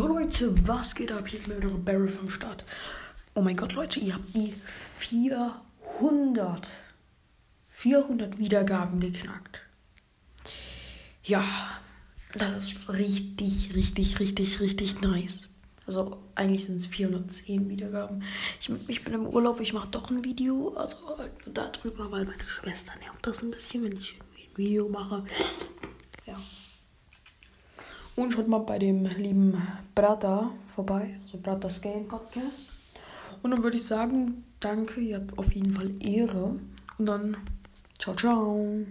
Jo Leute, was geht ab? Hier ist mir wieder Barry vom Start. Oh mein Gott, Leute, ihr habt die 400, 400 Wiedergaben geknackt. Ja, das ist richtig, richtig, richtig, richtig nice. Also eigentlich sind es 410 Wiedergaben. Ich, ich bin im Urlaub, ich mache doch ein Video, also halt darüber, weil meine Schwester nervt das ein bisschen, wenn ich ein Video mache. Und schaut mal bei dem lieben Brata vorbei, also Bratas Game Podcast. Und dann würde ich sagen, danke, ihr habt auf jeden Fall Ehre. Und dann, ciao, ciao.